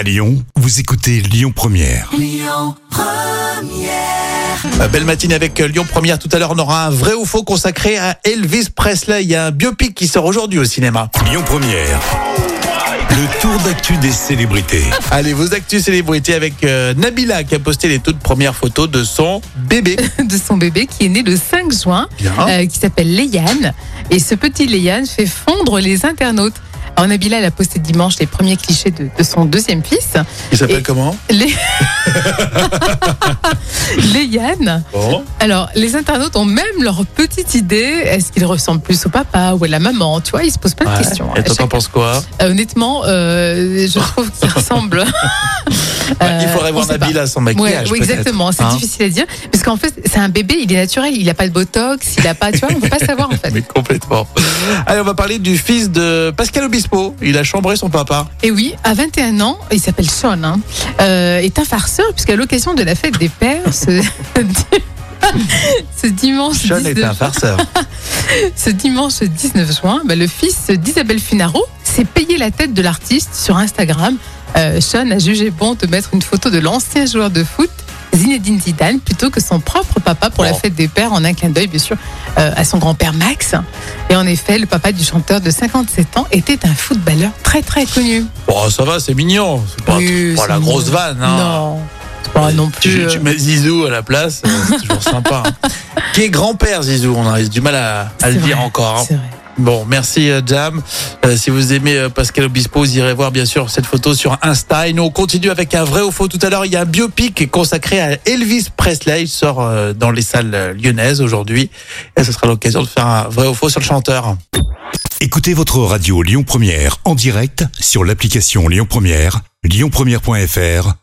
À Lyon, vous écoutez Lyon Première. Euh, Belle matinée avec euh, Lyon Première. Tout à l'heure, on aura un vrai ou faux consacré à Elvis Presley. Il y a un biopic qui sort aujourd'hui au cinéma. Lyon Première. Le tour d'actu des célébrités. Allez, vos actus célébrités avec euh, Nabila qui a posté les toutes premières photos de son bébé. de son bébé qui est né le 5 juin, Bien. euh, qui s'appelle Léane. Et ce petit Léane fait fondre les internautes. Alors Nabila, elle a posté dimanche les premiers clichés de, de son deuxième fils. Il s'appelle comment? Bon. Alors, les internautes ont même leur petite idée. Est-ce qu'il ressemble plus au papa ou à la maman? Tu vois, ils se posent plein de questions. Et toi, À t'en penses quoi? Euh, honnêtement, euh, je trouve qu'il ressemble. Il faudrait Euh, on voir pas. Nabila sans Ouais, maquillage. oui, exactement. C'est Hein? difficile à dire. Parce qu'en fait, c'est un bébé, il est naturel. Il n'a pas de botox, il n'a pas. Tu vois, on peut pas savoir en fait. Mais complètement. Allez, on va parler du fils de Pascal Obispo. Il a chambré son papa. Et oui, à 21 ans, il s'appelle Sean, hein, est un farceur, puisqu'à l'occasion de la fête des pères, ce, ce dimanche, Sean est 19, un farceur. ce dimanche 19 juin, bah, le fils d'Isabelle Finaro s'est payé la tête de l'artiste sur Instagram. Euh, Sean a jugé bon de mettre une photo de l'ancien joueur de foot. Zinedine Zidane plutôt que son propre papa pour la Oh. fête des pères en un clin d'œil bien sûr euh, à son grand-père Max et en effet le papa du chanteur de 57 ans était un footballeur très très connu Bon, ça va, c'est mignon. C'est pas, Oui, pas c'est la grosse vanne. Hein. Non, pas non Tu, plus. tu euh, mets Zizou à la place, euh, c'est toujours sympa. hein. Qui est grand-père Zizou On a du mal à, le dire encore. hein. c'est vrai. Bon, merci euh, Jam. Euh, si vous aimez euh, Pascal Obispo, vous irez voir bien sûr cette photo sur Insta. Et nous on continue avec un vrai ou faux. Tout à l'heure, il y a un biopic consacré à Elvis Presley. Il sort euh, dans les salles lyonnaises aujourd'hui. Et ce sera l'occasion de faire un vrai ou faux sur le chanteur. Écoutez votre radio Lyon Première en direct sur l'application Lyon Première, lyonpremière.fr